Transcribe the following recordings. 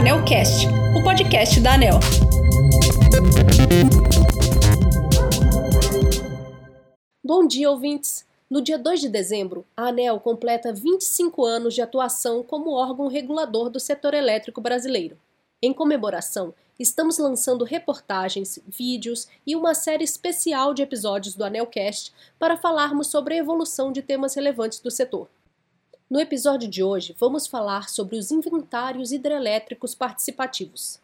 AnelCast, o podcast da Anel. Bom dia, ouvintes! No dia 2 de dezembro, a ANEL completa 25 anos de atuação como órgão regulador do setor elétrico brasileiro. Em comemoração, estamos lançando reportagens, vídeos e uma série especial de episódios do ANELcast para falarmos sobre a evolução de temas relevantes do setor. No episódio de hoje, vamos falar sobre os inventários hidrelétricos participativos.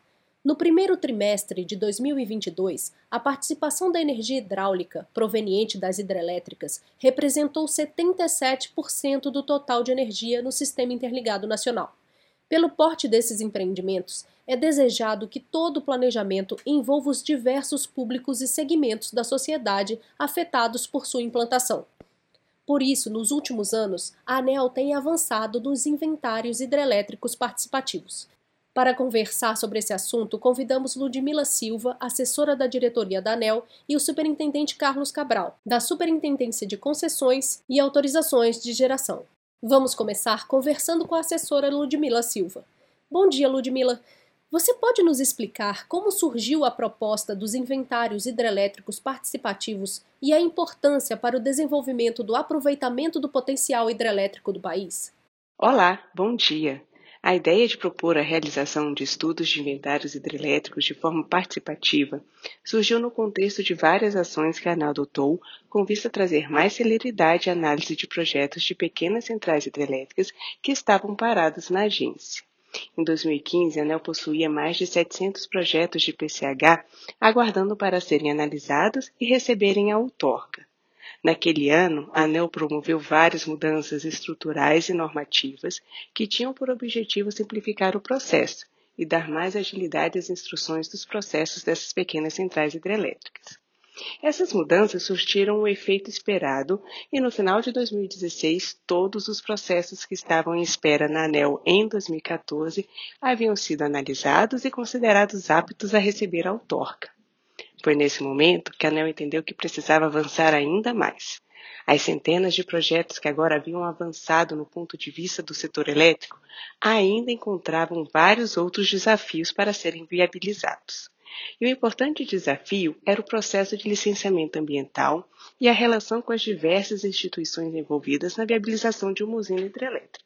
No primeiro trimestre de 2022, a participação da energia hidráulica proveniente das hidrelétricas representou 77% do total de energia no Sistema Interligado Nacional. Pelo porte desses empreendimentos, é desejado que todo o planejamento envolva os diversos públicos e segmentos da sociedade afetados por sua implantação. Por isso, nos últimos anos, a ANEL tem avançado nos inventários hidrelétricos participativos. Para conversar sobre esse assunto, convidamos Ludmila Silva, assessora da diretoria da ANEL, e o superintendente Carlos Cabral, da Superintendência de Concessões e Autorizações de Geração. Vamos começar conversando com a assessora Ludmila Silva. Bom dia, Ludmila. Você pode nos explicar como surgiu a proposta dos inventários hidrelétricos participativos e a importância para o desenvolvimento do aproveitamento do potencial hidrelétrico do país? Olá, bom dia. A ideia de propor a realização de estudos de inventários hidrelétricos de forma participativa surgiu no contexto de várias ações que a ANAL adotou com vista a trazer mais celeridade à análise de projetos de pequenas centrais hidrelétricas que estavam parados na agência. Em 2015, a ANEL possuía mais de 700 projetos de PCH aguardando para serem analisados e receberem a outorga. Naquele ano, a ANEL promoveu várias mudanças estruturais e normativas que tinham por objetivo simplificar o processo e dar mais agilidade às instruções dos processos dessas pequenas centrais hidrelétricas. Essas mudanças surtiram o efeito esperado e no final de 2016, todos os processos que estavam em espera na ANEL em 2014 haviam sido analisados e considerados aptos a receber a outorga. Foi nesse momento que a ANEL entendeu que precisava avançar ainda mais. As centenas de projetos que agora haviam avançado no ponto de vista do setor elétrico ainda encontravam vários outros desafios para serem viabilizados. E o importante desafio era o processo de licenciamento ambiental e a relação com as diversas instituições envolvidas na viabilização de uma usina hidrelétrica.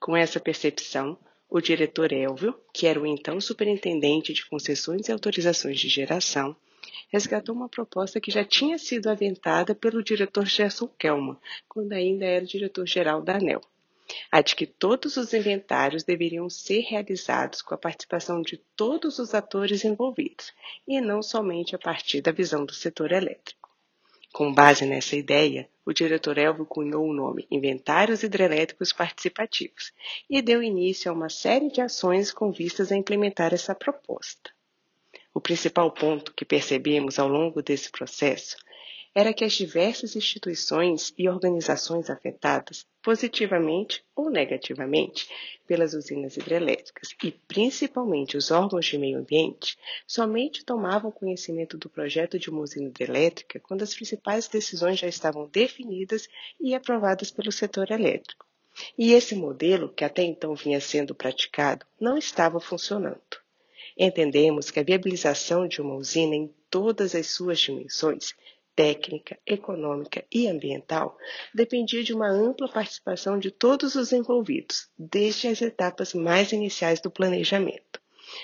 Com essa percepção, o diretor Elvio, que era o então superintendente de concessões e autorizações de geração, resgatou uma proposta que já tinha sido aventada pelo diretor Gerson Kelman, quando ainda era diretor-geral da ANEL a de que todos os inventários deveriam ser realizados com a participação de todos os atores envolvidos, e não somente a partir da visão do setor elétrico. Com base nessa ideia, o diretor Elvio cunhou o nome Inventários Hidrelétricos Participativos e deu início a uma série de ações com vistas a implementar essa proposta. O principal ponto que percebemos ao longo desse processo era que as diversas instituições e organizações afetadas, positivamente ou negativamente, pelas usinas hidrelétricas e principalmente os órgãos de meio ambiente, somente tomavam conhecimento do projeto de uma usina hidrelétrica quando as principais decisões já estavam definidas e aprovadas pelo setor elétrico. E esse modelo, que até então vinha sendo praticado, não estava funcionando. Entendemos que a viabilização de uma usina em todas as suas dimensões técnica, econômica e ambiental dependia de uma ampla participação de todos os envolvidos, desde as etapas mais iniciais do planejamento.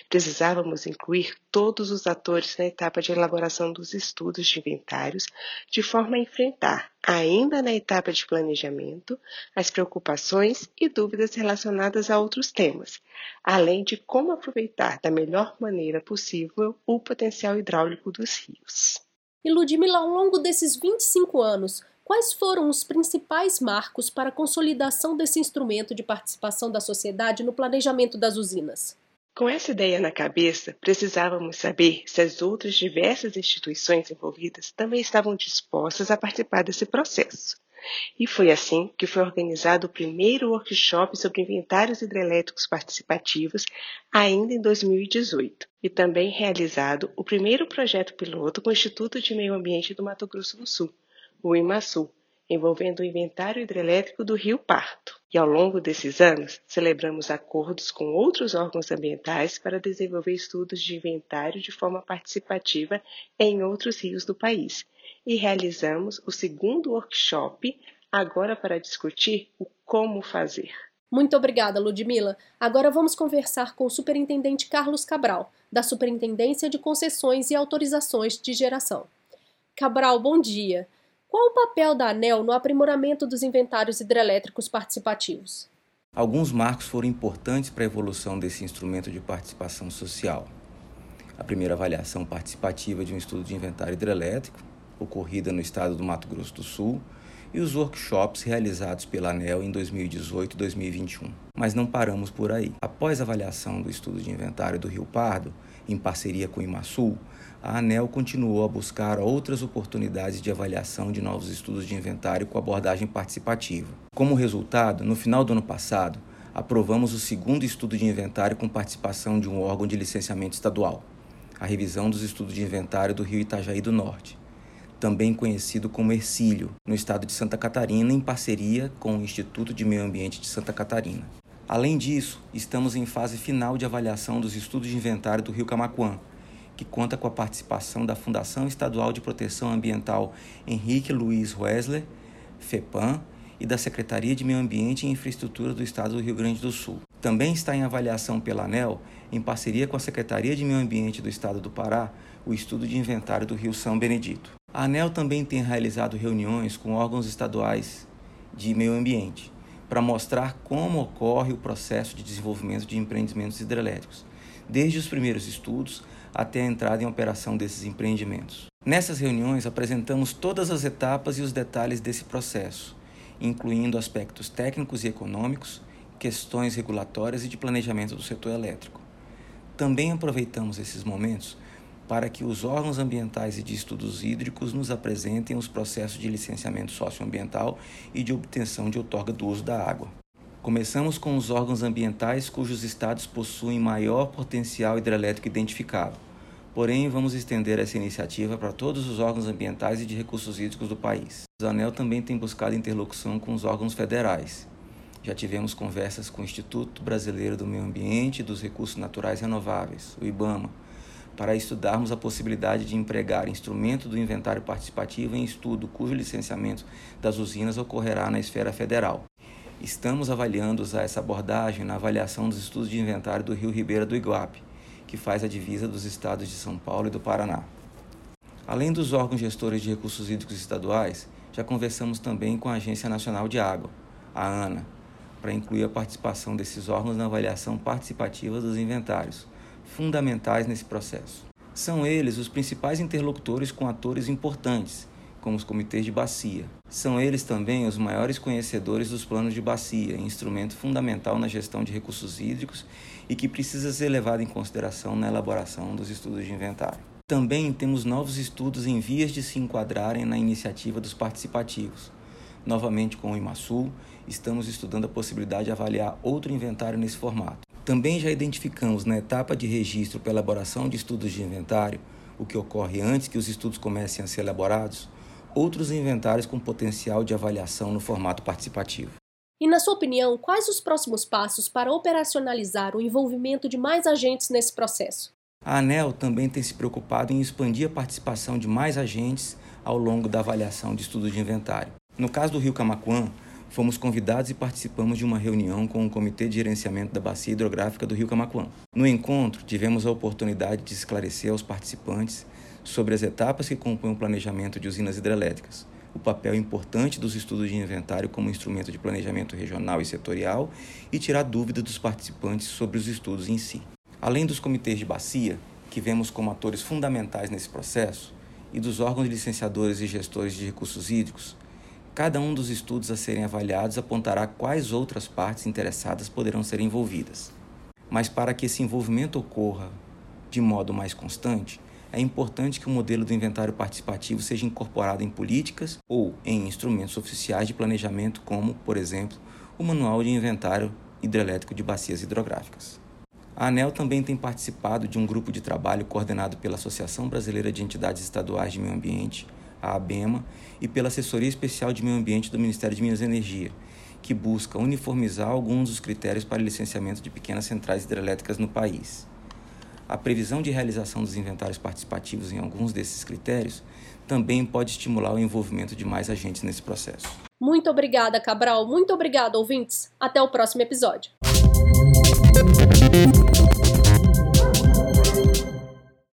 Precisávamos incluir todos os atores na etapa de elaboração dos estudos de inventários, de forma a enfrentar, ainda na etapa de planejamento, as preocupações e dúvidas relacionadas a outros temas, além de como aproveitar da melhor maneira possível o potencial hidráulico dos rios. E ao longo desses 25 anos, quais foram os principais marcos para a consolidação desse instrumento de participação da sociedade no planejamento das usinas? Com essa ideia na cabeça, precisávamos saber se as outras diversas instituições envolvidas também estavam dispostas a participar desse processo. E foi assim que foi organizado o primeiro workshop sobre inventários hidrelétricos participativos, ainda em 2018, e também realizado o primeiro projeto piloto com o Instituto de Meio Ambiente do Mato Grosso do Sul, o IMASU, envolvendo o inventário hidrelétrico do Rio Parto. E ao longo desses anos, celebramos acordos com outros órgãos ambientais para desenvolver estudos de inventário de forma participativa em outros rios do país. E realizamos o segundo workshop agora para discutir o como fazer. Muito obrigada, Ludmila. Agora vamos conversar com o Superintendente Carlos Cabral, da Superintendência de Concessões e Autorizações de Geração. Cabral, bom dia. Qual o papel da ANEL no aprimoramento dos inventários hidrelétricos participativos? Alguns marcos foram importantes para a evolução desse instrumento de participação social. A primeira avaliação participativa de um estudo de inventário hidrelétrico, ocorrida no estado do Mato Grosso do Sul, e os workshops realizados pela ANEL em 2018 e 2021. Mas não paramos por aí. Após a avaliação do estudo de inventário do Rio Pardo, em parceria com o IMASUL, a ANEL continuou a buscar outras oportunidades de avaliação de novos estudos de inventário com abordagem participativa. Como resultado, no final do ano passado, aprovamos o segundo estudo de inventário com participação de um órgão de licenciamento estadual, a revisão dos estudos de inventário do Rio Itajaí do Norte, também conhecido como Ercílio, no estado de Santa Catarina, em parceria com o Instituto de Meio Ambiente de Santa Catarina. Além disso, estamos em fase final de avaliação dos estudos de inventário do Rio Camaquã, que conta com a participação da Fundação Estadual de Proteção Ambiental Henrique Luiz Wesley, FEPAM, e da Secretaria de Meio Ambiente e Infraestrutura do Estado do Rio Grande do Sul. Também está em avaliação pela ANEL, em parceria com a Secretaria de Meio Ambiente do Estado do Pará, o estudo de inventário do Rio São Benedito. A ANEL também tem realizado reuniões com órgãos estaduais de meio ambiente para mostrar como ocorre o processo de desenvolvimento de empreendimentos hidrelétricos, desde os primeiros estudos até a entrada em operação desses empreendimentos. Nessas reuniões, apresentamos todas as etapas e os detalhes desse processo, incluindo aspectos técnicos e econômicos, questões regulatórias e de planejamento do setor elétrico. Também aproveitamos esses momentos para que os órgãos ambientais e de estudos hídricos nos apresentem os processos de licenciamento socioambiental e de obtenção de outorga do uso da água. Começamos com os órgãos ambientais cujos estados possuem maior potencial hidrelétrico identificado. Porém, vamos estender essa iniciativa para todos os órgãos ambientais e de recursos hídricos do país. O ANEL também tem buscado interlocução com os órgãos federais. Já tivemos conversas com o Instituto Brasileiro do Meio Ambiente e dos Recursos Naturais Renováveis, o IBAMA, para estudarmos a possibilidade de empregar instrumento do inventário participativo em estudo cujo licenciamento das usinas ocorrerá na esfera federal. Estamos avaliando usar essa abordagem na avaliação dos estudos de inventário do Rio Ribeira do Iguape, que faz a divisa dos estados de São Paulo e do Paraná. Além dos órgãos gestores de recursos hídricos estaduais, já conversamos também com a Agência Nacional de Água, a ANA, para incluir a participação desses órgãos na avaliação participativa dos inventários, fundamentais nesse processo. São eles os principais interlocutores com atores importantes, como os comitês de bacia. São eles também os maiores conhecedores dos planos de bacia, instrumento fundamental na gestão de recursos hídricos e que precisa ser levado em consideração na elaboração dos estudos de inventário. Também temos novos estudos em vias de se enquadrarem na iniciativa dos participativos. Novamente com o IMASUL, estamos estudando a possibilidade de avaliar outro inventário nesse formato. Também já identificamos na etapa de registro para elaboração de estudos de inventário, o que ocorre antes que os estudos comecem a ser elaborados, outros inventários com potencial de avaliação no formato participativo. E, na sua opinião, quais os próximos passos para operacionalizar o envolvimento de mais agentes nesse processo? A ANEL também tem se preocupado em expandir a participação de mais agentes ao longo da avaliação de estudos de inventário. No caso do Rio Camaquã, fomos convidados e participamos de uma reunião com o Comitê de Gerenciamento da Bacia Hidrográfica do Rio Camaquã. No encontro, tivemos a oportunidade de esclarecer aos participantes sobre as etapas que compõem o planejamento de usinas hidrelétricas, o papel importante dos estudos de inventário como instrumento de planejamento regional e setorial e tirar dúvidas dos participantes sobre os estudos em si. Além dos comitês de bacia, que vemos como atores fundamentais nesse processo, e dos órgãos licenciadores e gestores de recursos hídricos, cada um dos estudos a serem avaliados apontará quais outras partes interessadas poderão ser envolvidas. Mas para que esse envolvimento ocorra de modo mais constante, é importante que o modelo do inventário participativo seja incorporado em políticas ou em instrumentos oficiais de planejamento, como, por exemplo, o Manual de Inventário Hidrelétrico de Bacias Hidrográficas. A ANEL também tem participado de um grupo de trabalho coordenado pela Associação Brasileira de Entidades Estaduais de Meio Ambiente, a ABEMA, e pela Assessoria Especial de Meio Ambiente do Ministério de Minas e Energia, que busca uniformizar alguns dos critérios para licenciamento de pequenas centrais hidrelétricas no país. A previsão de realização dos inventários participativos em alguns desses critérios também pode estimular o envolvimento de mais agentes nesse processo. Muito obrigada, Cabral. Muito obrigada, ouvintes. Até o próximo episódio.